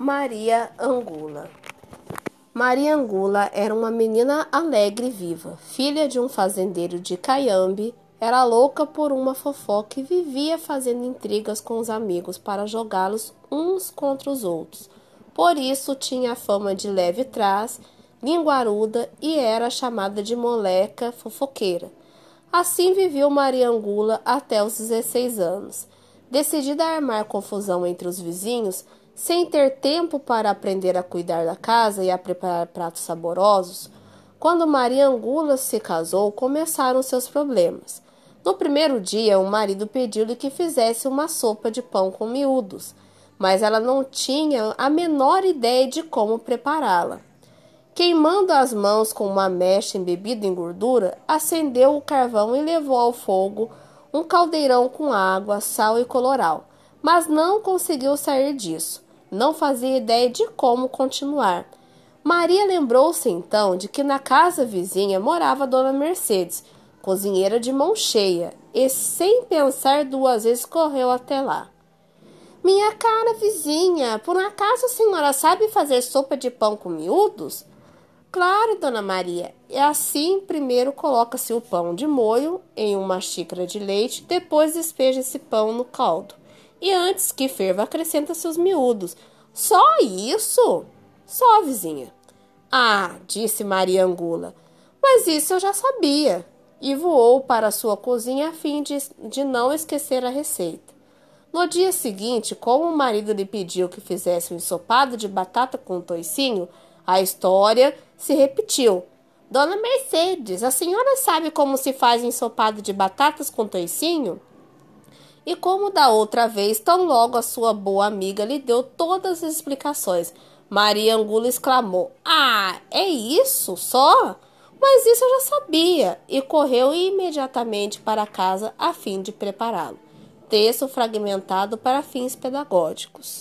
Maria Angula. Maria Angula era uma menina alegre e viva, filha de um fazendeiro de Caiambe. Era louca por uma fofoca e vivia fazendo intrigas com os amigos para jogá-los uns contra os outros. Por isso tinha a fama de leve trás, linguaruda e era chamada de moleca fofoqueira. Assim viveu Maria Angula até os 16 anos. Decidida a armar confusão entre os vizinhos, sem ter tempo para aprender a cuidar da casa e a preparar pratos saborosos, quando Maria Angula se casou, começaram seus problemas. No primeiro dia, o marido pediu-lhe que fizesse uma sopa de pão com miúdos, mas ela não tinha a menor ideia de como prepará-la. Queimando as mãos com uma mecha embebida em gordura, acendeu o carvão e levou ao fogo um caldeirão com água, sal e coloral, mas não conseguiu sair disso. Não fazia ideia de como continuar. Maria lembrou-se então de que na casa vizinha morava Dona Mercedes, cozinheira de mão cheia, e sem pensar duas vezes correu até lá. Minha cara vizinha, por um acaso a senhora sabe fazer sopa de pão com miúdos? Claro, Dona Maria. É assim, primeiro coloca-se o pão de molho em uma xícara de leite, depois despeja esse pão no caldo e antes que ferva acrescenta seus miúdos. Só isso? Só, vizinha. Ah, disse Maria Angula, mas isso eu já sabia. E voou para sua cozinha a fim de, de não esquecer a receita. No dia seguinte, como o marido lhe pediu que fizesse um ensopado de batata com toicinho, a história se repetiu. Dona Mercedes, a senhora sabe como se faz ensopado de batatas com toicinho? E como da outra vez, tão logo a sua boa amiga lhe deu todas as explicações, Maria Angula exclamou: Ah, é isso só? Mas isso eu já sabia, e correu imediatamente para casa a fim de prepará-lo. Texto fragmentado para fins pedagógicos.